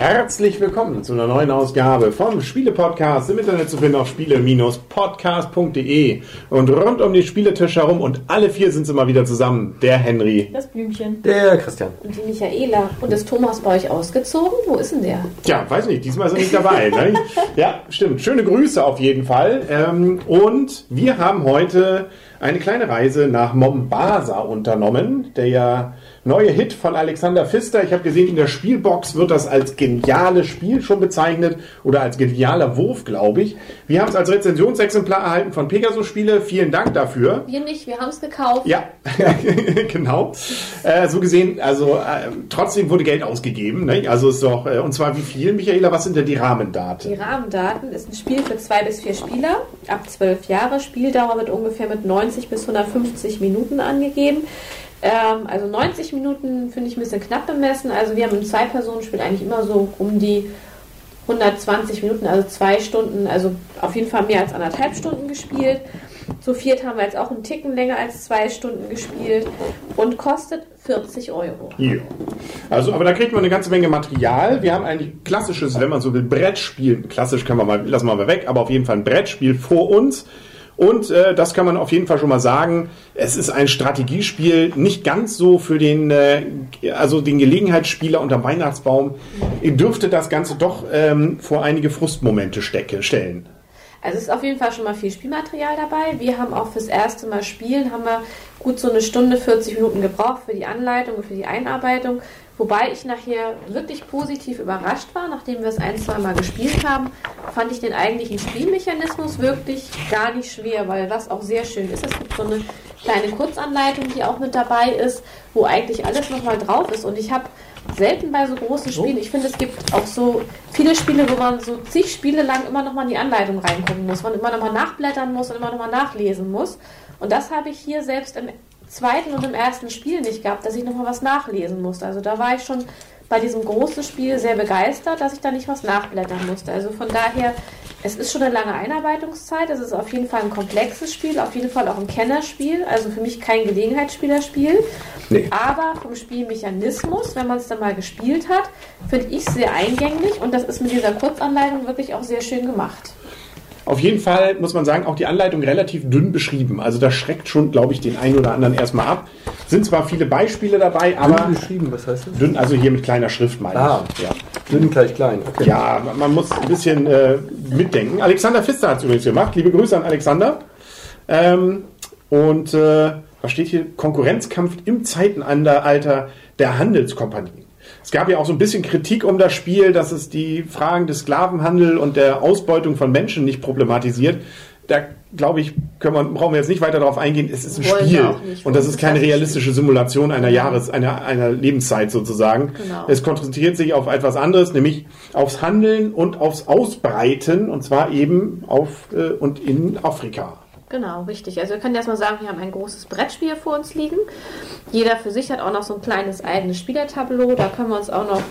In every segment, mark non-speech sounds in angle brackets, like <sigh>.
Herzlich willkommen zu einer neuen Ausgabe vom Spiele-Podcast im Internet zu finden auf spiele-podcast.de und rund um den Spieletisch herum und alle vier sind sie mal wieder zusammen. Der Henry. Das Blümchen. Der Christian. Und die Michaela. Und ist Thomas bei euch ausgezogen? Wo ist denn der? Tja, weiß nicht, diesmal ist er nicht dabei. ne? Ja, stimmt. Schöne Grüße auf jeden Fall. Ähm, und wir haben heute eine kleine Reise nach Mombasa unternommen, der ja neue Hit von Alexander Pfister. Ich habe gesehen, in der Spielbox wird das als geniales Spiel schon bezeichnet oder als genialer Wurf, glaube ich. Wir haben es als Rezensionsexemplar erhalten von Pegasus Spiele. Vielen Dank dafür. Wir nicht, wir haben es gekauft. Ja, <laughs> genau. Äh, so gesehen, also äh, trotzdem wurde Geld ausgegeben. Ne? Also ist doch, äh, und zwar wie viel, Michaela? Was sind denn die Rahmendaten? Die Rahmendaten ist ein Spiel für zwei bis vier Spieler ab zwölf Jahre. Spieldauer wird ungefähr mit 90 bis 150 Minuten angegeben. Ähm, also 90 Minuten finde ich ein bisschen knapp bemessen. Also wir haben im Zwei-Personen-Spiel eigentlich immer so um die 120 Minuten, also zwei Stunden, also auf jeden Fall mehr als anderthalb Stunden gespielt. Zu viert haben wir jetzt auch einen Ticken länger als zwei Stunden gespielt und kostet 40 Euro. Ja. Also, aber da kriegt man eine ganze Menge Material. Wir haben eigentlich klassisches, wenn man so will, Brettspiel. Klassisch kann man mal, lassen wir mal weg, aber auf jeden Fall ein Brettspiel vor uns. Und äh, das kann man auf jeden Fall schon mal sagen. Es ist ein Strategiespiel, nicht ganz so für den, äh, also den Gelegenheitsspieler unterm Weihnachtsbaum. Dürfte das Ganze doch ähm, vor einige Frustmomente stecke, stellen. Also es ist auf jeden Fall schon mal viel Spielmaterial dabei. Wir haben auch fürs erste Mal spielen, haben wir gut so eine Stunde, 40 Minuten gebraucht für die Anleitung und für die Einarbeitung. Wobei ich nachher wirklich positiv überrascht war, nachdem wir es ein, zwei Mal gespielt haben, fand ich den eigentlichen Spielmechanismus wirklich gar nicht schwer, weil was auch sehr schön ist, es gibt so eine kleine Kurzanleitung, die auch mit dabei ist, wo eigentlich alles nochmal drauf ist. Und ich habe selten bei so großen Spielen, ich finde, es gibt auch so viele Spiele, wo man so zig Spiele lang immer nochmal in die Anleitung reingucken muss, man immer nochmal nachblättern muss und immer nochmal nachlesen muss. Und das habe ich hier selbst im zweiten und im ersten Spiel nicht gehabt, dass ich nochmal was nachlesen musste. Also da war ich schon bei diesem großen Spiel sehr begeistert, dass ich da nicht was nachblättern musste. Also von daher, es ist schon eine lange Einarbeitungszeit. Es ist auf jeden Fall ein komplexes Spiel, auf jeden Fall auch ein Kennerspiel. Also für mich kein Gelegenheitsspielerspiel. Nee. Aber vom Spielmechanismus, wenn man es dann mal gespielt hat, finde ich sehr eingängig und das ist mit dieser Kurzanleitung wirklich auch sehr schön gemacht. Auf jeden Fall muss man sagen, auch die Anleitung relativ dünn beschrieben. Also das schreckt schon, glaube ich, den einen oder anderen erstmal ab. Sind zwar viele Beispiele dabei, aber Dünn beschrieben, was heißt das? dünn, also hier mit kleiner Schrift meine Ah. ich. Ja. Dünn gleich klein. Okay. ja, man- muss ein bisschen äh, mitdenken. Alexander Pfister hat es übrigens gemacht. Liebe Grüße an Alexander. Ähm, und äh, was steht hier? Konkurrenzkampf im Zeitenalter der Handelskompagnie. Es gab ja auch so ein bisschen Kritik um das Spiel, dass es die Fragen des Sklavenhandels und der Ausbeutung von Menschen nicht problematisiert. Da glaube ich, können wir, brauchen wir jetzt nicht weiter darauf eingehen. Es ist ein Wollen Spiel und das ist keine realistische Simulation einer Jahres, einer, einer Lebenszeit sozusagen. Genau. Es konzentriert sich auf etwas anderes, nämlich aufs Handeln und aufs Ausbreiten und zwar eben auf äh, und in Afrika. Genau, richtig. Also wir können erstmal sagen, wir haben ein großes Brettspiel vor uns liegen. Jeder für sich hat auch noch so ein kleines eigenes Spielertableau. Da können wir uns auch noch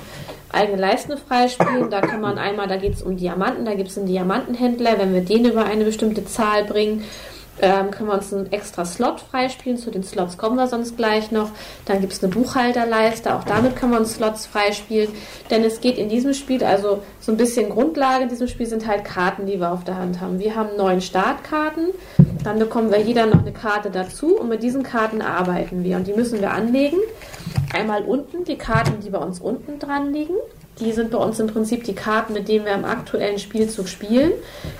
eigene Leisten freispielen. Da kann man einmal, da geht es um Diamanten, da gibt es einen Diamantenhändler. Wenn wir den über eine bestimmte Zahl bringen, ähm, können wir uns einen extra Slot freispielen. Zu den Slots kommen wir sonst gleich noch. Dann gibt es eine Buchhalterleiste. Auch damit können wir uns Slots freispielen. Denn es geht in diesem Spiel, also so ein bisschen Grundlage in diesem Spiel sind halt Karten, die wir auf der Hand haben. Wir haben neun Startkarten. Dann bekommen wir jeder noch eine Karte dazu. Und mit diesen Karten arbeiten wir. Und die müssen wir anlegen. Einmal unten die Karten, die bei uns unten dran liegen. Die sind bei uns im Prinzip die Karten, mit denen wir im aktuellen Spielzug spielen.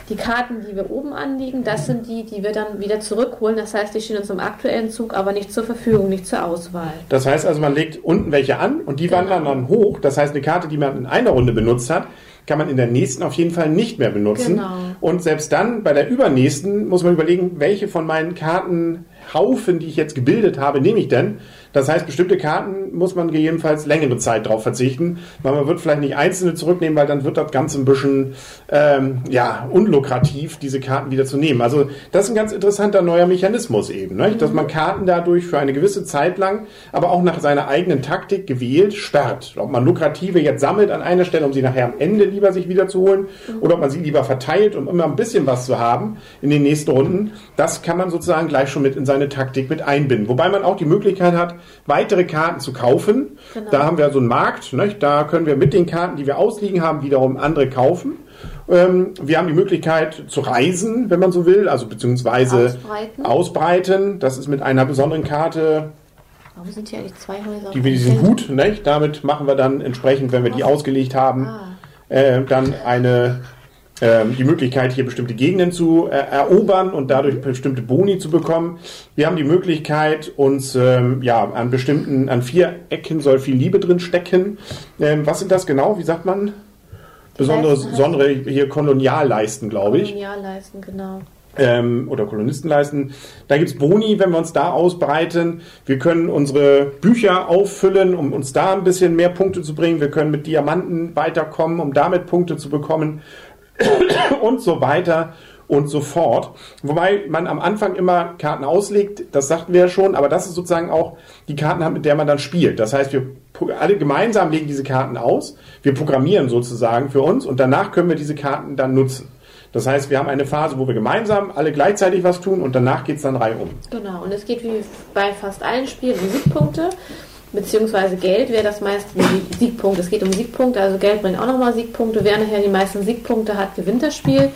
Die Karten, die wir oben anliegen, das sind die, die wir dann wieder zurückholen. Das heißt, die stehen uns im aktuellen Zug aber nicht zur Verfügung, nicht zur Auswahl. Das heißt also, man legt unten welche an und die Genau. wandern dann hoch. Das heißt, eine Karte, die man in einer Runde benutzt hat, kann man in der nächsten auf jeden Fall nicht mehr benutzen. Genau. Und selbst dann bei der übernächsten muss man überlegen, welche von meinen Kartenhaufen, die ich jetzt gebildet habe, nehme ich denn. Das heißt, bestimmte Karten muss man gegebenenfalls längere Zeit drauf verzichten, weil man wird vielleicht nicht einzelne zurücknehmen, weil dann wird das Ganze ein bisschen ähm, ja, unlukrativ, diese Karten wieder zu nehmen. Also das ist ein ganz interessanter neuer Mechanismus eben, ne? dass man Karten dadurch für eine gewisse Zeit lang, aber auch nach seiner eigenen Taktik gewählt, sperrt. Ob man lukrative jetzt sammelt an einer Stelle, um sie nachher am Ende lieber sich wieder zu holen, oder ob man sie lieber verteilt, um immer ein bisschen was zu haben in den nächsten Runden, das kann man sozusagen gleich schon mit in seine Taktik mit einbinden. Wobei man auch die Möglichkeit hat, weitere Karten zu kaufen. Genau. Da haben wir so einen Markt, ne? da können wir mit den Karten, die wir ausliegen haben, wiederum andere kaufen. Ähm, wir haben die Möglichkeit zu reisen, wenn man so will, also beziehungsweise ausbreiten. ausbreiten. Das ist mit einer besonderen Karte Warum sind hier eigentlich zwei Häuser? Die, die sind gut, nicht? damit machen wir dann entsprechend, wenn wir die ausgelegt haben, ah. äh, dann eine die Möglichkeit, hier bestimmte Gegenden zu äh, erobern und dadurch bestimmte Boni zu bekommen. Wir haben die Möglichkeit, uns ähm, ja an bestimmten, an vier Ecken soll viel Liebe drin stecken. Ähm, was sind das genau? Wie sagt man? Besondere, besondere hier Kolonialleisten, glaube ich. Kolonialleisten, genau. Ähm, oder Kolonistenleisten. Da gibt es Boni, wenn wir uns da ausbreiten. Wir können unsere Bücher auffüllen, um uns da ein bisschen mehr Punkte zu bringen. Wir können mit Diamanten weiterkommen, um damit Punkte zu bekommen. Und so weiter und so fort. Wobei man am Anfang immer Karten auslegt, das sagten wir ja schon, aber das ist sozusagen auch die Karten, mit der man dann spielt. Das heißt, wir alle gemeinsam legen diese Karten aus, wir programmieren sozusagen für uns und danach können wir diese Karten dann nutzen. Das heißt, wir haben eine Phase, wo wir gemeinsam alle gleichzeitig was tun und danach geht es dann reihum. Genau, und es geht wie bei fast allen Spielen um Siegpunkte beziehungsweise Geld wäre das meiste Siegpunkt. Es geht um Siegpunkte, also Geld bringt auch nochmal Siegpunkte. Wer nachher die meisten Siegpunkte hat, gewinnt das Spiel.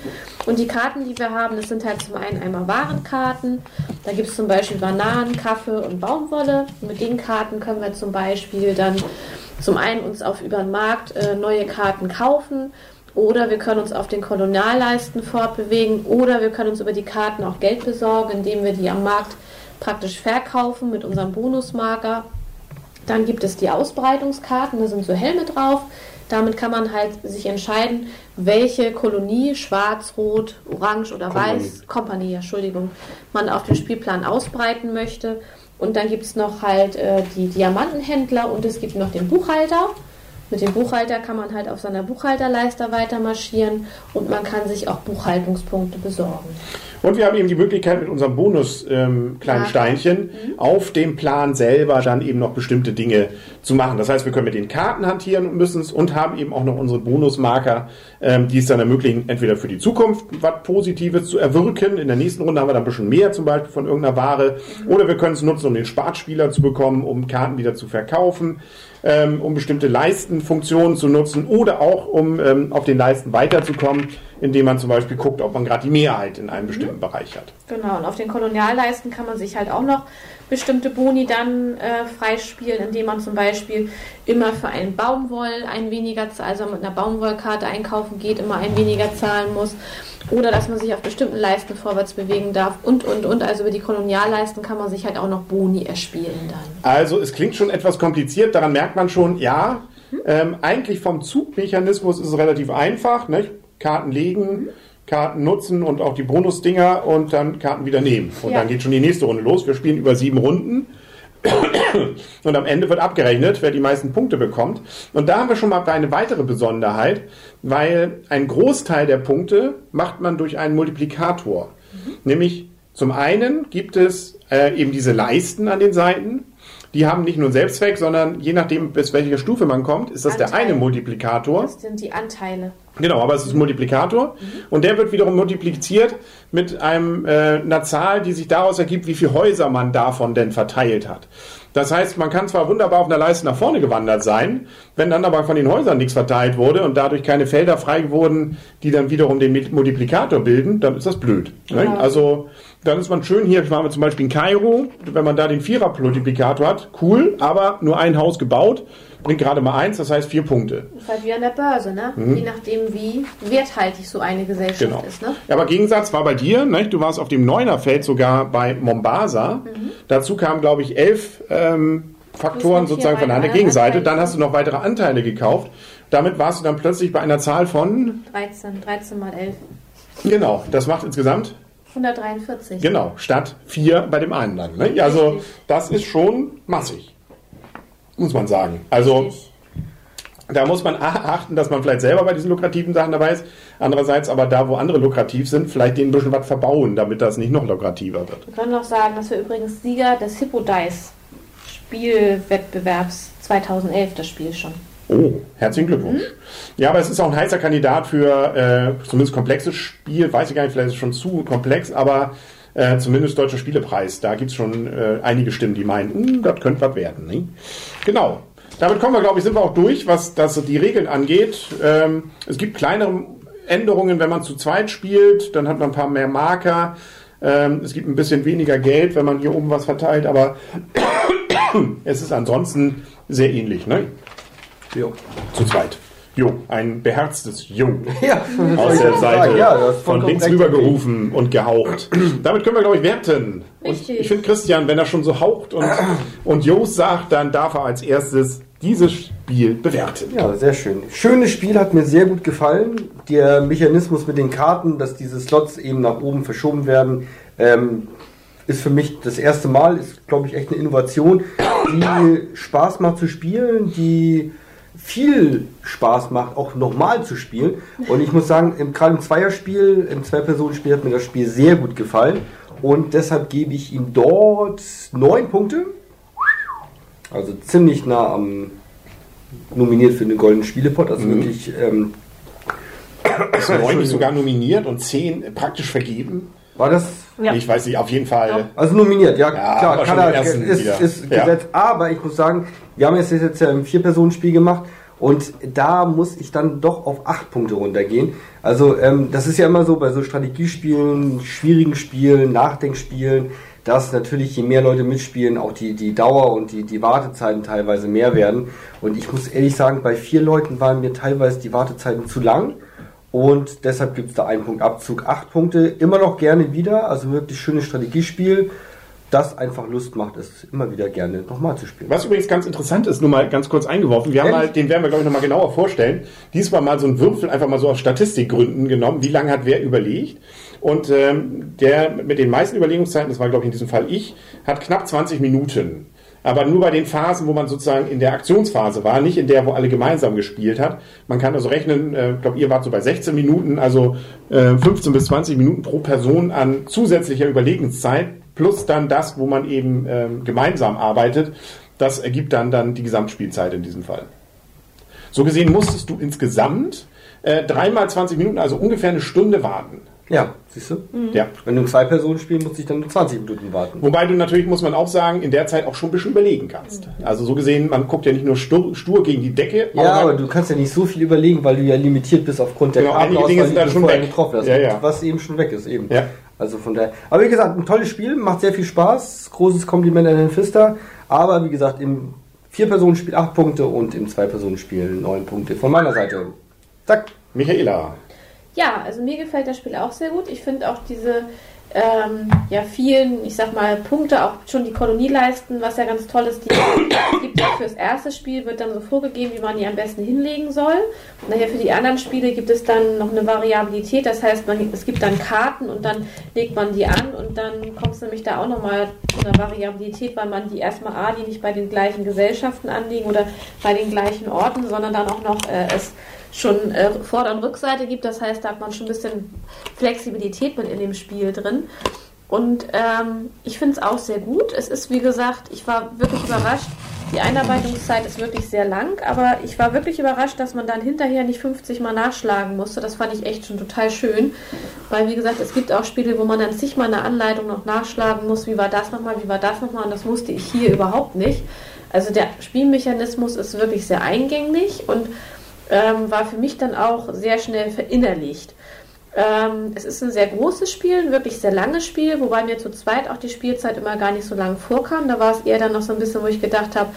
Und die Karten, die wir haben, das sind halt zum einen einmal Warenkarten. Da gibt es zum Beispiel Bananen, Kaffee und Baumwolle. Und mit den Karten können wir zum Beispiel dann zum einen uns auf über den Markt äh, neue Karten kaufen. Oder wir können uns auf den Kolonialleisten fortbewegen. Oder wir können uns über die Karten auch Geld besorgen, indem wir die am Markt praktisch verkaufen mit unserem Bonusmarker. Dann gibt es die Ausbreitungskarten, da sind so Helme drauf. Damit kann man halt sich entscheiden, welche Kolonie, schwarz, rot, orange oder Kompanie. weiß, Kompanie, Entschuldigung, man auf dem Spielplan ausbreiten möchte. Und dann gibt es noch halt äh, die Diamantenhändler und es gibt noch den Buchhalter. Mit dem Buchhalter kann man halt auf seiner Buchhalterleiste weiter marschieren und man kann sich auch Buchhaltungspunkte besorgen. Und wir haben eben die Möglichkeit mit unserem Bonus ähm, kleinen ja. Steinchen mhm. auf dem Plan selber dann eben noch bestimmte Dinge zu machen. Das heißt, wir können mit den Karten hantieren und müssen es und haben eben auch noch unsere Bonusmarker, ähm, die es dann ermöglichen, entweder für die Zukunft was Positives zu erwirken. In der nächsten Runde haben wir dann ein bisschen mehr zum Beispiel von irgendeiner Ware. Mhm. Oder wir können es nutzen, um den Spartspieler zu bekommen, um Karten wieder zu verkaufen ähm, um bestimmte Leistenfunktionen zu nutzen oder auch um ähm, auf den Leisten weiterzukommen, indem man zum Beispiel guckt, ob man gerade die Mehrheit in einem bestimmten mhm. Bereich hat. Genau, und auf den Kolonialleisten kann man sich halt auch noch bestimmte Boni dann äh, freispielen, indem man zum Beispiel immer für einen Baumwoll ein weniger, also mit einer Baumwollkarte einkaufen geht, immer ein weniger zahlen muss. Oder dass man sich auf bestimmten Leisten vorwärts bewegen darf und, und, und. Also über die Kolonialleisten kann man sich halt auch noch Boni erspielen dann. Also es klingt schon etwas kompliziert, daran merkt man schon, ja, hm? ähm, eigentlich vom Zugmechanismus ist es relativ einfach. Nicht? Karten legen, hm? Karten nutzen und auch die Bonusdinger und dann Karten wieder nehmen. Und ja. dann geht schon die nächste Runde los. Wir spielen über sieben Runden. <coughs> Und am Ende wird abgerechnet, wer die meisten Punkte bekommt. Und da haben wir schon mal eine weitere Besonderheit, weil ein Großteil der Punkte macht man durch einen Multiplikator. Mhm. Nämlich zum einen gibt es äh, eben diese Leisten an den Seiten. Die haben nicht nur einen Selbstzweck, sondern je nachdem, bis welcher Stufe man kommt, ist das Anteile. der eine Multiplikator. Das sind die Anteile. Genau, aber es ist ein Multiplikator mhm. und der wird wiederum multipliziert mit einem, äh, einer Zahl, die sich daraus ergibt, wie viele Häuser man davon denn verteilt hat. Das heißt, man kann zwar wunderbar auf einer Leiste nach vorne gewandert sein, wenn dann aber von den Häusern nichts verteilt wurde und dadurch keine Felder frei wurden, die dann wiederum den Multiplikator bilden, dann ist das blöd. Ja. Also dann ist man schön hier, ich war zum Beispiel in Kairo, wenn man da den Vierer-Multiplikator hat, cool, aber nur ein Haus gebaut, bringt gerade mal eins, das heißt vier Punkte. Das ist halt wie an der Börse, ne? Mhm. Je nachdem, wie werthaltig so eine Gesellschaft genau. ist, ne? Ja, aber Gegensatz war bei dir, ne? du warst auf dem Neunerfeld sogar bei Mombasa. Mhm. Dazu kamen, glaube ich, elf ähm, Faktoren sozusagen von einer Gegenseite. Dann hast du noch weitere Anteile gekauft. Damit warst du dann plötzlich bei einer Zahl von 13, 13 mal 11. Genau, das macht insgesamt 143. Genau, statt vier bei dem einen dann. Ne? Also das ist schon massig, muss man sagen. Also Richtig. da muss man achten, dass man vielleicht selber bei diesen lukrativen Sachen dabei ist. Andererseits aber da, wo andere lukrativ sind, vielleicht denen ein bisschen was verbauen, damit das nicht noch lukrativer wird. Wir können noch sagen, dass wir übrigens Sieger des Hippo Dice Spielwettbewerbs 2011 das Spiel schon. Oh, herzlichen Glückwunsch. Ja, aber es ist auch ein heißer Kandidat für äh, zumindest komplexes Spiel. Weiß ich gar nicht, vielleicht ist es schon zu komplex, aber äh, zumindest Deutscher Spielepreis. Da gibt es schon äh, einige Stimmen, die meinen, "Hm, das könnte was werden. Ne? Genau. Damit kommen wir, glaube ich, sind wir auch durch, was das, die Regeln angeht. Ähm, es gibt kleinere Änderungen, wenn man zu zweit spielt. Dann hat man ein paar mehr Marker. Ähm, es gibt ein bisschen weniger Geld, wenn man hier oben was verteilt, aber <coughs> es ist ansonsten sehr ähnlich. Ne? Jo. Zu zweit. Jo, ein beherztes Jo <laughs> Ja, aus der Seite Ja, von links recht. rübergerufen und gehaucht. Damit können wir, glaube ich, werten. Und Richtig. ich finde, Christian, wenn er schon so haucht und, und Jos sagt, dann darf er als erstes dieses Spiel bewerten. Ja, sehr schön. Schönes Spiel, hat mir sehr gut gefallen. Der Mechanismus mit den Karten, dass diese Slots eben nach oben verschoben werden, ähm, ist für mich das erste Mal, ist glaube ich echt eine Innovation, die Spaß macht zu spielen, die viel Spaß macht, auch nochmal zu spielen. Und ich muss sagen, im, gerade im Zweierspiel, im Zwei-Personen-Spiel hat mir das Spiel sehr gut gefallen. Und deshalb gebe ich ihm dort neun Punkte. Also ziemlich nah am nominiert für den Goldenen Spielepot. Also Mhm. wirklich, ähm, Ist neun sogar nominiert und zehn praktisch vergeben? War das Ja. Ich weiß nicht, auf jeden Fall. Also nominiert, ja, Ja, klar, aber kann er, ist, wieder. ist Ja. gesetzt. Aber ich muss sagen, wir haben jetzt, jetzt ja ein Vier-Personen-Spiel gemacht und da muss ich dann doch auf acht Punkte runtergehen. Also ähm, das ist ja immer so bei so Strategiespielen, schwierigen Spielen, Nachdenkspielen, dass natürlich je mehr Leute mitspielen, auch die, die Dauer und die, die Wartezeiten teilweise mehr werden. Und ich muss ehrlich sagen, bei vier Leuten waren mir teilweise die Wartezeiten zu lang. Und deshalb gibt es da einen Punkt Abzug. Acht Punkte, immer noch gerne wieder. Also wirklich schönes Strategiespiel, das einfach Lust macht, es immer wieder gerne nochmal zu spielen. Was übrigens ganz interessant ist, nur mal ganz kurz eingeworfen, wir haben mal, den werden wir, glaube ich, nochmal genauer vorstellen. Diesmal mal so einen Würfel einfach mal so aus Statistikgründen genommen, wie lange hat wer überlegt. Und ähm, der mit den meisten Überlegungszeiten, das war, glaube ich, in diesem Fall ich, hat knapp 20 Minuten. Aber nur bei den Phasen, wo man sozusagen in der Aktionsphase war, nicht in der, wo alle gemeinsam gespielt hat. Man kann also rechnen, äh, ich glaube, ihr wart so bei 16 Minuten, also äh, 15 bis 20 Minuten pro Person an zusätzlicher Überlegenszeit, plus dann das, wo man eben ähm, gemeinsam arbeitet. Das ergibt dann, dann die Gesamtspielzeit in diesem Fall. So gesehen musstest du insgesamt äh, dreimal 20 Minuten, also ungefähr eine Stunde warten. Ja, siehst du? Ja. Wenn du ein Zwei-Personen spielst, muss ich dann nur 20 Minuten warten. Wobei du natürlich, muss man auch sagen, in der Zeit auch schon ein bisschen überlegen kannst. Also so gesehen, man guckt ja nicht nur stur, stur gegen die Decke. Ja, aber man- du kannst ja nicht so viel überlegen, weil du ja limitiert bist aufgrund der Genau, einige Dinge die sind dann du schon weg. getroffen hast. Ja, ja. Was eben schon weg ist, eben. Ja. Also von daher. Aber wie gesagt, ein tolles Spiel, macht sehr viel Spaß. Großes Kompliment an den Pfister. Aber wie gesagt, im Vier-Personen-Spiel acht Punkte und im Zwei-Personen-Spiel neun Punkte. Von meiner Seite. Zack. Michaela. Ja, also mir gefällt das Spiel auch sehr gut. Ich finde auch diese ähm, ja, vielen, ich sag mal, Punkte, auch schon die Kolonieleisten, was ja ganz toll ist, die <coughs> gibt ja fürs erste Spiel, wird dann so vorgegeben, wie man die am besten hinlegen soll. Und nachher für die anderen Spiele gibt es dann noch eine Variabilität, das heißt, man, es gibt dann Karten und dann legt man die an und dann kommt es nämlich da auch nochmal zu einer Variabilität, weil man die erstmal A, die nicht bei den gleichen Gesellschaften anlegen oder bei den gleichen Orten, sondern dann auch noch äh, es schon äh, Vorder- und Rückseite gibt. Das heißt, da hat man schon ein bisschen Flexibilität mit in dem Spiel drin. Und ähm, ich finde es auch sehr gut. Es ist, wie gesagt, ich war wirklich überrascht. Die Einarbeitungszeit ist wirklich sehr lang, aber ich war wirklich überrascht, dass man dann hinterher nicht 50 Mal nachschlagen musste. Das fand ich echt schon total schön. Weil, wie gesagt, es gibt auch Spiele, wo man dann zigmal eine Anleitung noch nachschlagen muss. Wie war das nochmal? Wie war das nochmal? Und das musste ich hier überhaupt nicht. Also der Spielmechanismus ist wirklich sehr eingängig und ähm, war für mich dann auch sehr schnell verinnerlicht. Ähm, es ist ein sehr großes Spiel, ein wirklich sehr langes Spiel, wobei mir zu zweit auch die Spielzeit immer gar nicht so lang vorkam. Da war es eher dann noch so ein bisschen, wo ich gedacht habe,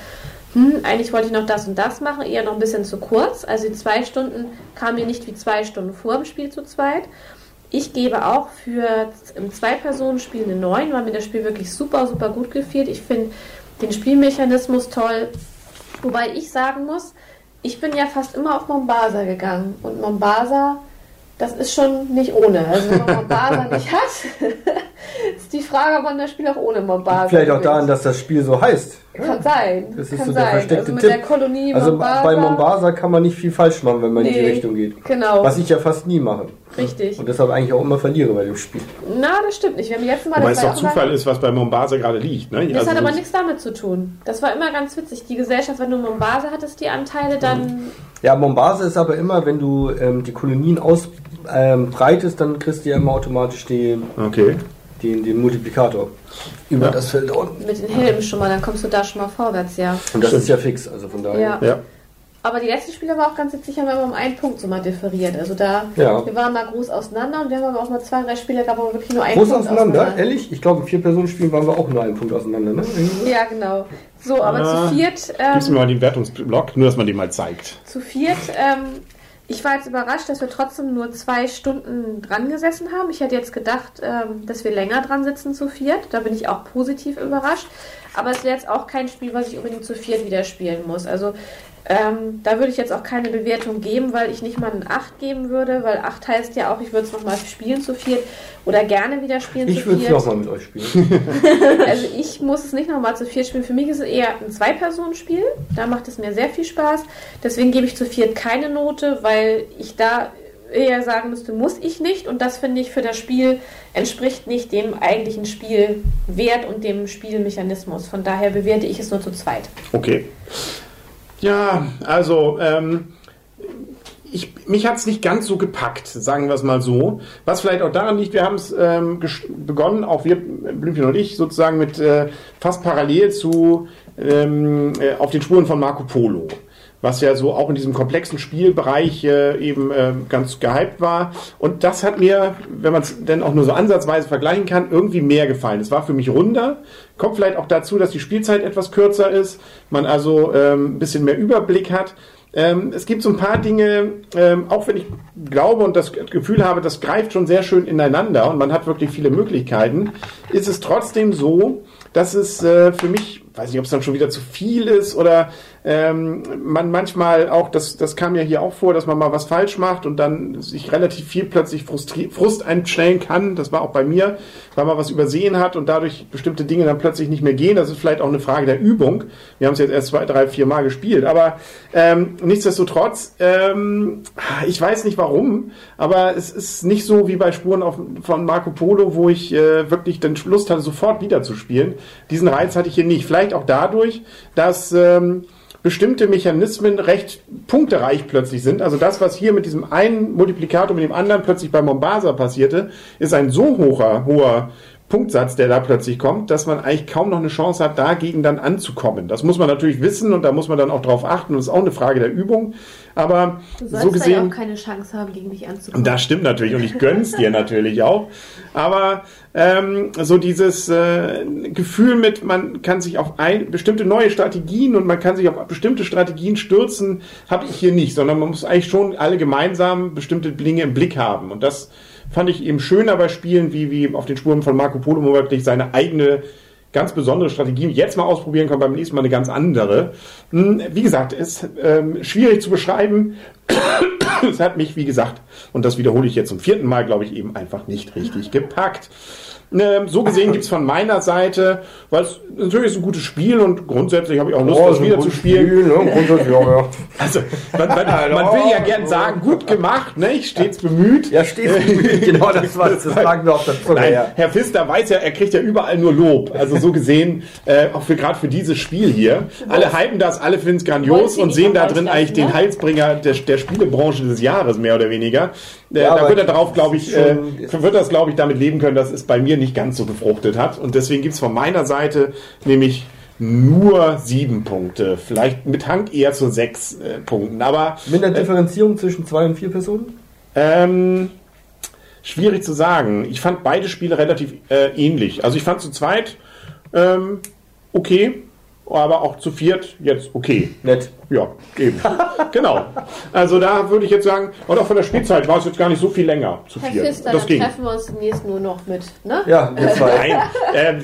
hm, eigentlich wollte ich noch das und das machen, eher noch ein bisschen zu kurz. Also die zwei Stunden kamen mir nicht wie zwei Stunden vor im Spiel zu zweit. Ich gebe auch für im Zwei-Personen-Spiel eine 9, weil mir das Spiel wirklich super, super gut gefiel. Ich finde den Spielmechanismus toll. Wobei ich sagen muss, ich bin ja fast immer auf Mombasa gegangen. Und Mombasa Das ist schon nicht ohne. Also wenn man <laughs> Mombasa nicht hat, <laughs> ist die Frage, ob man das Spiel auch ohne Mombasa Vielleicht auch daran, dass das Spiel so heißt. Kann sein. Das ist kann so der sein. versteckte also mit Tipp. der Kolonie Also bei Mombasa kann man nicht viel falsch machen, wenn man in die Nee, Richtung geht. Genau. Was ich ja fast nie mache. Richtig. Und deshalb eigentlich auch immer verliere bei dem Spiel. Na, das stimmt nicht. Wir haben letztes Mal Wobei es doch Zufall ist, was bei Mombasa gerade liegt. Ne? Das Also hat aber das- nichts damit zu tun. Das war immer ganz witzig. Die Gesellschaft, wenn du Mombasa hattest, die Anteile, dann. Ja, Mombasa ist aber immer, wenn du ähm, die Kolonien ausbreitest, dann kriegst du ja immer automatisch den, Okay. den, den Multiplikator über Ja. das Feld unten. mit den Helmen schon mal, dann kommst du da schon mal vorwärts, ja. Und das Stimmt. ist ja fix, also von daher. Ja. Ja. Aber die letzten Spiele war auch ganz witzig, haben wir immer um einen Punkt so mal differiert. Also da, Ja. wir waren mal groß auseinander und wir haben aber auch mal zwei, drei Spiele gehabt, wo wir wirklich nur einen Groß Punkt auseinander, ehrlich? Ich glaube, in vier Personen spielen waren wir auch nur einen Punkt auseinander, ne? Ja, genau. So, aber Ah, zu viert, Gib's mir ähm, mal den Wertungsblock, nur dass man den mal zeigt. zu viert, ähm, ich war jetzt überrascht, dass wir trotzdem nur zwei Stunden dran gesessen haben. Ich hätte jetzt gedacht, ähm, dass wir länger dran sitzen zu viert. Da bin ich auch positiv überrascht. Aber es wäre jetzt auch kein Spiel, was ich unbedingt zu viert wieder spielen muss. Also ähm, da würde ich jetzt auch keine Bewertung geben, weil ich nicht mal einen 8 geben würde, weil 8 heißt ja auch, ich würde es nochmal spielen zu viert oder gerne wieder spielen Ich zu würde es viert. nochmal mit euch spielen. <laughs> Also ich muss es nicht nochmal zu viert spielen. Für mich ist es eher ein Zwei-Personen-Spiel. Da macht es mir sehr viel Spaß. Deswegen gebe ich zu viert keine Note, weil ich da eher sagen müsste, muss ich nicht. Und das finde ich für das Spiel entspricht nicht dem eigentlichen Spielwert und dem Spielmechanismus. Von daher bewerte ich es nur zu zweit. Okay. Ja, also ähm, ich, mich hat es nicht ganz so gepackt, sagen wir es mal so. Was vielleicht auch daran liegt, wir haben es ähm, begonnen, auch wir, Blümchen und ich, sozusagen mit äh, fast parallel zu ähm, äh, auf den Spuren von Marco Polo. Was ja so auch in diesem komplexen Spielbereich äh, eben äh, ganz gehypt war. Und das hat mir, wenn man es denn auch nur so ansatzweise vergleichen kann, irgendwie mehr gefallen. Es war für mich runder. Kommt vielleicht auch dazu, dass die Spielzeit etwas kürzer ist, man also ähm, ein bisschen mehr Überblick hat. Ähm, es gibt so ein paar Dinge, ähm, auch wenn ich glaube und das Gefühl habe, das greift schon sehr schön ineinander und man hat wirklich viele Möglichkeiten, ist es trotzdem so, dass es äh, für mich, weiß nicht, ob es dann schon wieder zu viel ist oder ähm, man manchmal auch, das, das kam ja hier auch vor, dass man mal was falsch macht und dann sich relativ viel plötzlich Frust einstellen kann. Das war auch bei mir, weil man was übersehen hat und dadurch bestimmte Dinge dann plötzlich nicht mehr gehen. Das ist vielleicht auch eine Frage der Übung. Wir haben es jetzt erst zwei, drei, vier Mal gespielt, aber ähm, nichtsdestotrotz, ähm, ich weiß nicht warum, aber es ist nicht so wie bei Spuren auf, von Marco Polo, wo ich äh, wirklich den Lust hatte, sofort wieder zu spielen. Diesen Reiz hatte ich hier nicht. Vielleicht auch dadurch, dass ähm, bestimmte Mechanismen recht punktereich plötzlich sind. Also das, was hier mit diesem einen Multiplikator mit dem anderen plötzlich bei Mombasa passierte, ist ein so hoher, hoher Punktsatz, der da plötzlich kommt, dass man eigentlich kaum noch eine Chance hat, dagegen dann anzukommen. Das muss man natürlich wissen und da muss man dann auch drauf achten. Und das ist auch eine Frage der Übung. Aber Du sollst so da ja gesehen. auch keine Chance haben, gegen mich anzukommen. Das stimmt natürlich und ich gönn's dir natürlich auch. Aber ähm, so dieses äh, Gefühl mit, man kann sich auf ein, bestimmte neue Strategien und man kann sich auf bestimmte Strategien stürzen, habe ich hier nicht, sondern man muss eigentlich schon alle gemeinsam bestimmte Dinge im Blick haben. Und das fand ich eben schöner bei Spielen wie, wie auf den Spuren von Marco Polo, wo wirklich seine eigene ganz besondere Strategie jetzt mal ausprobieren kann, beim nächsten Mal eine ganz andere. Hm, Wie gesagt, ist ähm, schwierig zu beschreiben. <coughs> es hat mich, wie gesagt, und das wiederhole ich jetzt zum vierten Mal, glaube ich, eben einfach nicht richtig gepackt. Ähm, so gesehen gibt es von meiner Seite, weil es natürlich ist ein gutes Spiel und grundsätzlich habe ich auch Lust, Oh, das wieder zu spielen. ne? Grundsätzlich, ja, ja. <laughs> Also, man, man, man will ja gern sagen, gut gemacht, ne? ich stets bemüht. Ja, stehst du bemüht, genau das war das sagen wir auf der Zunge. Nein, Ja. Herr Pfister weiß ja, er kriegt ja überall nur Lob. Also so gesehen, äh, auch für gerade für dieses Spiel hier. Alle hypen das, alle finden es grandios und sehen da drin eigentlich den ne? Heilsbringer der, der Spielebranche des Jahres, mehr oder weniger. Äh, Ja, da wird er drauf, glaube ich, äh, wird das, glaube ich, damit leben können, dass es bei mir nicht ganz so gefruchtet hat. Und deswegen gibt's von meiner Seite nämlich nur sieben Punkte. Vielleicht mit Hang eher zu sechs äh, Punkten. Aber Mit der Differenzierung zwischen zwei und vier Personen? ähm, schwierig zu sagen. Ich fand beide Spiele relativ äh, ähnlich. Also ich fand zu zweit ähm, okay. Aber auch zu viert jetzt okay. Nett. Ja, eben. <laughs> genau. Also da würde ich jetzt sagen, und auch von der Spielzeit war es jetzt gar nicht so viel länger zu Herr viert. Pfister, Das dann ging. treffen wir uns demnächst nur noch mit, ne? Ja, wir zwei. <laughs> Nein, ähm,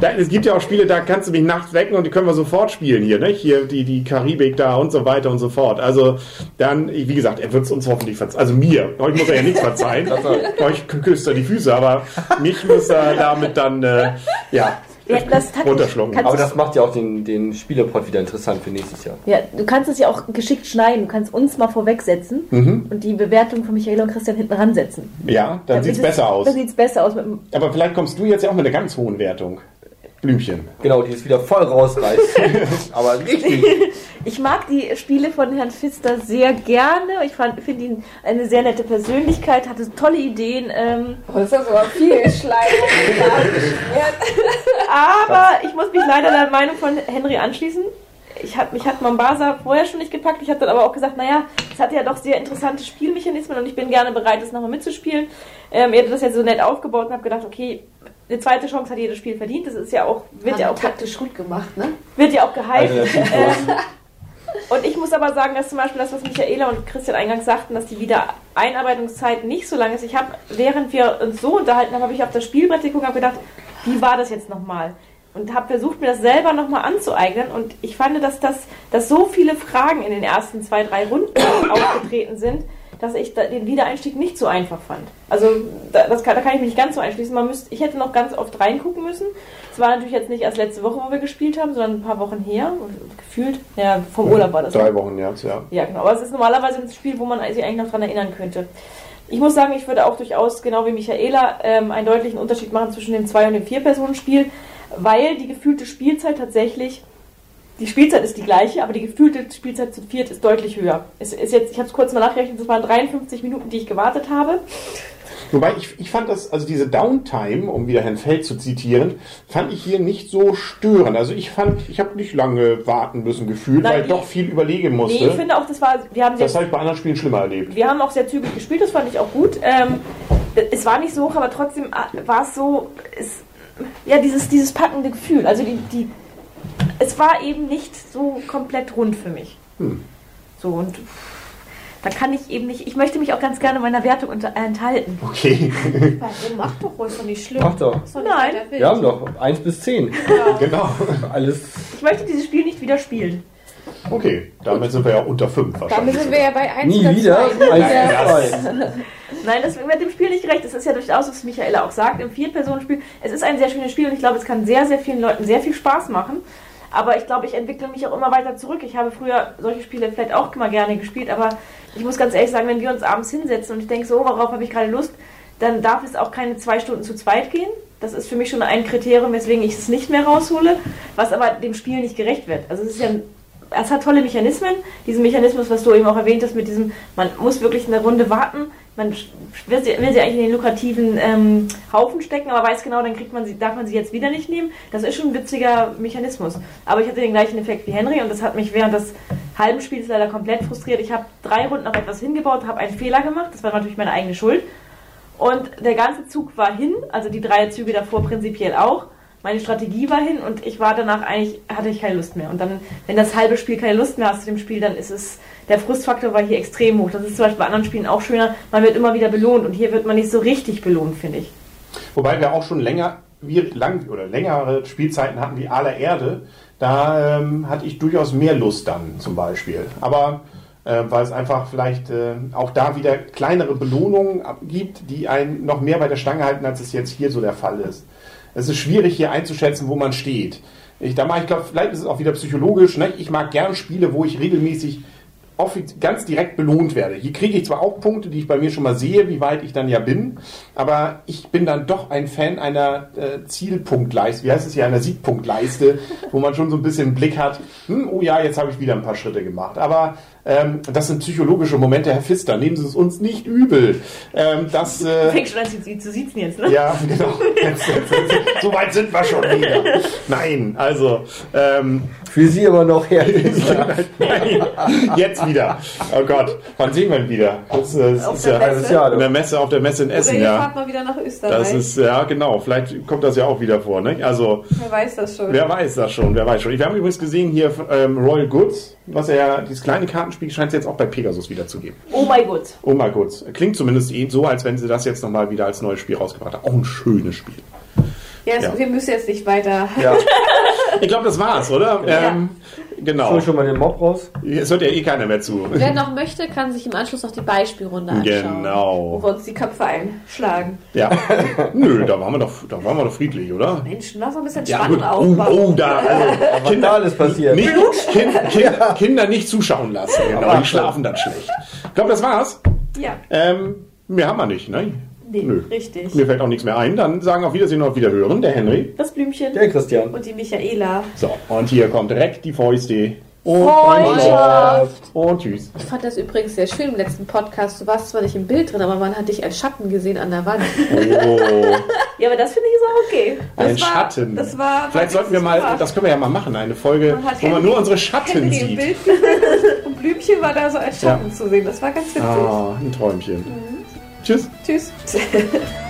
da, es gibt ja auch Spiele, da kannst du mich nachts wecken und die können wir sofort spielen hier, ne? Hier die, die Karibik da und so weiter und so fort. Also dann, wie gesagt, er wird es uns hoffentlich verzeihen. Also mir, euch muss er ja nichts verzeihen. <laughs> euch küsst er die Füße, aber mich muss er damit dann, äh, ja, Ja, das taktisch- runterschlucken. Aber das macht ja auch den, den Spielerpod wieder interessant für nächstes Jahr. Ja, du kannst es ja auch geschickt schneiden. Du kannst uns mal vorwegsetzen Mhm. und die Bewertung von Michael und Christian hinten ransetzen. Ja, dann sieht's ist es- besser aus. Dann sieht's besser aus. Aber vielleicht kommst du jetzt ja auch mit einer ganz hohen Wertung. Blümchen. Genau, die es wieder voll rausreißt. <laughs> Aber richtig. ich mag die Spiele von Herrn Pfister sehr gerne. Ich finde ihn eine sehr nette Persönlichkeit, hatte tolle Ideen. Ähm, Oh, das ist aber viel Schleim. <laughs> aber ich muss mich leider der Meinung von Henry anschließen. Ich hab, mich hat Mombasa vorher schon nicht gepackt. Ich habe dann aber auch gesagt, naja, es hat ja doch sehr interessante Spielmechanismen und ich bin gerne bereit, das nochmal mitzuspielen. Ähm, er hat das jetzt so nett aufgebaut und habe gedacht, okay, eine zweite Chance hat jedes Spiel verdient. Das ist ja auch, wird ja auch, taktisch gut gemacht, ne? wird ja auch. Ähm, <laughs> und ich muss aber sagen, dass zum Beispiel das, was Michaela und Christian eingangs sagten, dass die Wiedereinarbeitungszeit nicht so lang ist. Ich habe, während wir uns so unterhalten haben, habe ich auf das Spielbrett geguckt und habe gedacht, wie war das jetzt nochmal? Und habe versucht, mir das selber nochmal anzueignen. Und ich fand, dass, das, dass so viele Fragen in den ersten zwei, drei Runden <coughs> aufgetreten sind, dass ich den Wiedereinstieg nicht so einfach fand. Also da, das kann, da kann ich mich nicht ganz so einschließen. Man müsste, ich hätte noch ganz oft reingucken müssen. Es war natürlich jetzt nicht erst letzte Woche, wo wir gespielt haben, sondern ein paar Wochen her. Gefühlt, ja, vom Urlaub war das. Drei Wochen jetzt, ja. Ja, genau. Aber es ist normalerweise ein Spiel, wo man sich eigentlich noch dran erinnern könnte. Ich muss sagen, ich würde auch durchaus, genau wie Michaela, ähm, einen deutlichen Unterschied machen zwischen dem Zwei- und dem Vier-Personen-Spiel, weil die gefühlte Spielzeit tatsächlich, die Spielzeit ist die gleiche, aber die gefühlte Spielzeit zu viert ist deutlich höher. Es ist jetzt, ich habe es kurz mal nachgerechnet, es waren 53 Minuten, die ich gewartet habe. Wobei ich, ich fand das, also diese Downtime, um wieder Herrn Feld zu zitieren, fand ich hier nicht so störend. Also ich fand, ich habe nicht lange warten müssen gefühlt, Nein, weil ich doch viel überlegen musste. Nee, ich finde auch, das war, wir haben das sehr, habe ich bei anderen Spielen schlimmer erlebt. wir haben auch sehr zügig gespielt, das fand ich auch gut. Ähm, es war nicht so hoch, aber trotzdem äh, war es so, es, ja, dieses, dieses packende Gefühl. Also die, die, es war eben nicht so komplett rund für mich. Hm. So und da kann ich eben nicht, ich möchte mich auch ganz gerne meiner Wertung unter, äh, enthalten. Okay, <laughs> Warum? Mach doch ruhig, ist doch nicht schlimm. Mach doch. Nein. Wir haben doch 1 bis 10. <laughs> genau. Alles. Ich möchte dieses Spiel nicht wieder spielen. Okay, damit sind wir ja unter fünf Damit wahrscheinlich. sind wir ja bei 1 Nie wieder. 2. 1 Ja. bis <laughs> 2. Nein, das mit dem Spiel nicht gerecht. Das ist ja durchaus, was Michaela auch sagt, im Vier-Personen-Spiel. Es ist ein sehr schönes Spiel und ich glaube, es kann sehr, sehr vielen Leuten sehr viel Spaß machen. Aber ich glaube, ich entwickle mich auch immer weiter zurück. Ich habe früher solche Spiele vielleicht auch mal gerne gespielt, aber ich muss ganz ehrlich sagen, wenn wir uns abends hinsetzen und ich denke so, worauf habe ich gerade Lust, dann darf es auch keine zwei Stunden zu zweit gehen. Das ist für mich schon ein Kriterium, weswegen ich es nicht mehr raushole, was aber dem Spiel nicht gerecht wird. Also es ist ja ein es hat tolle Mechanismen. Diesen Mechanismus, was du eben auch erwähnt hast, mit diesem, man muss wirklich eine Runde warten. Man will sie, will sie eigentlich in den lukrativen ähm, Haufen stecken, aber weiß genau, dann kriegt man sie, darf man sie jetzt wieder nicht nehmen. Das ist schon ein witziger Mechanismus. Aber ich hatte den gleichen Effekt wie Henry und das hat mich während des halben Spiels leider komplett frustriert. Ich habe drei Runden auf etwas hingebaut, habe einen Fehler gemacht. Das war natürlich meine eigene Schuld. Und der ganze Zug war hin, also die drei Züge davor prinzipiell auch. Meine Strategie war hin und ich war danach eigentlich, hatte ich keine Lust mehr. Und dann, wenn das halbe Spiel keine Lust mehr hast zu dem Spiel, dann ist es, der Frustfaktor war hier extrem hoch. Das ist zum Beispiel bei anderen Spielen auch schöner. Man wird immer wieder belohnt und hier wird man nicht so richtig belohnt, finde ich. Wobei wir auch schon länger, wir lang oder längere Spielzeiten hatten wie aller Erde. Da ähm, hatte ich durchaus mehr Lust dann zum Beispiel. Aber äh, weil es einfach vielleicht äh, auch da wieder kleinere Belohnungen gibt, die einen noch mehr bei der Stange halten, als es jetzt hier so der Fall ist. Es ist schwierig hier einzuschätzen, wo man steht. Ich, da mal, ich glaube, vielleicht ist es auch wieder psychologisch. Ne? Ich mag gern Spiele, wo ich regelmäßig ganz direkt belohnt werde. Hier kriege ich zwar auch Punkte, die ich bei mir schon mal sehe, wie weit ich dann ja bin, aber ich bin dann doch ein Fan einer äh, Zielpunktleiste, wie heißt es hier, einer Siegpunktleiste, <laughs> wo man schon so ein bisschen einen Blick hat, hm, oh ja, jetzt habe ich wieder ein paar Schritte gemacht. Aber Ähm, das sind psychologische Momente, Herr Pfister. Nehmen Sie es uns nicht übel. Ähm, das, äh, Fängt schon an zu, zu sitzen jetzt, ne? ja, genau. Jetzt, jetzt, jetzt, so weit sind wir schon wieder. <laughs> Nein, also, ähm, Für Sie aber noch herrlich. <laughs> nein, <laughs> jetzt wieder. Oh Gott, wann sehen wir ihn wieder? Das, das Auf ist der ja Messe. Halbes Jahr. in der Messe, auf der Messe in Oder Essen, ihr ja. fahrt mal wieder nach Österreich. Das ist, ja, genau. Vielleicht kommt das ja auch wieder vor, ne? Also, Wer weiß das schon. wer weiß das schon, wer weiß schon. Wir haben übrigens gesehen hier ähm, Royal Goods, was er, dieses kleine Kartenspiel scheint es jetzt auch bei Pegasus wieder zu geben. Oh mein Gott. Oh mal kurz. Klingt zumindest eh so, als wenn sie das jetzt nochmal wieder als neues Spiel rausgebracht haben. Auch ein schönes Spiel. Ja, es- Ja. wir müssen jetzt nicht weiter. Ja, Ich glaube, das war's, oder? Ähm, genau. hol schon mal den Mob raus. Es hört ja eh keiner mehr zu. Wer noch möchte, kann sich im Anschluss noch die Beispielrunde anschauen. Genau. Wo wir uns die Köpfe einschlagen. Ja. Nö, da waren wir doch, da waren wir doch friedlich, oder? Mensch, lass mal ein bisschen Ja, Spannung gut. Oh, aufbauen. oh, da, also, Was da alles passiert. nicht, kind, kind, <laughs> Kinder nicht zuschauen lassen. Genau, die schlafen dann schlecht. Ich glaube, das war's. Ja, Ähm, mehr haben wir nicht, ne? Nee, Nö. richtig. Mir fällt auch nichts mehr ein. Dann sagen auf Wiedersehen und auf Wiederhören, der Henry. Das Blümchen. Der Christian. Und die Michaela. So, und hier kommt direkt die Fäuste. Und Freundschaft. Und tschüss. Ich fand das übrigens sehr schön im letzten Podcast. Du warst zwar nicht im Bild drin, aber man hat dich als Schatten gesehen an der Wand. Oh, <laughs> Ja, aber das finde ich ist auch okay. Das ein war- Schatten. das war- Vielleicht sollten wir mal, das können wir ja mal machen, eine Folge, Man wo man Henry- nur unsere Schatten Henry im sieht. Bild <laughs> und Blümchen war da so als Schatten zu sehen. Das war ganz witzig. Ah, ein Träumchen. Tschüss. Tschüss. <laughs>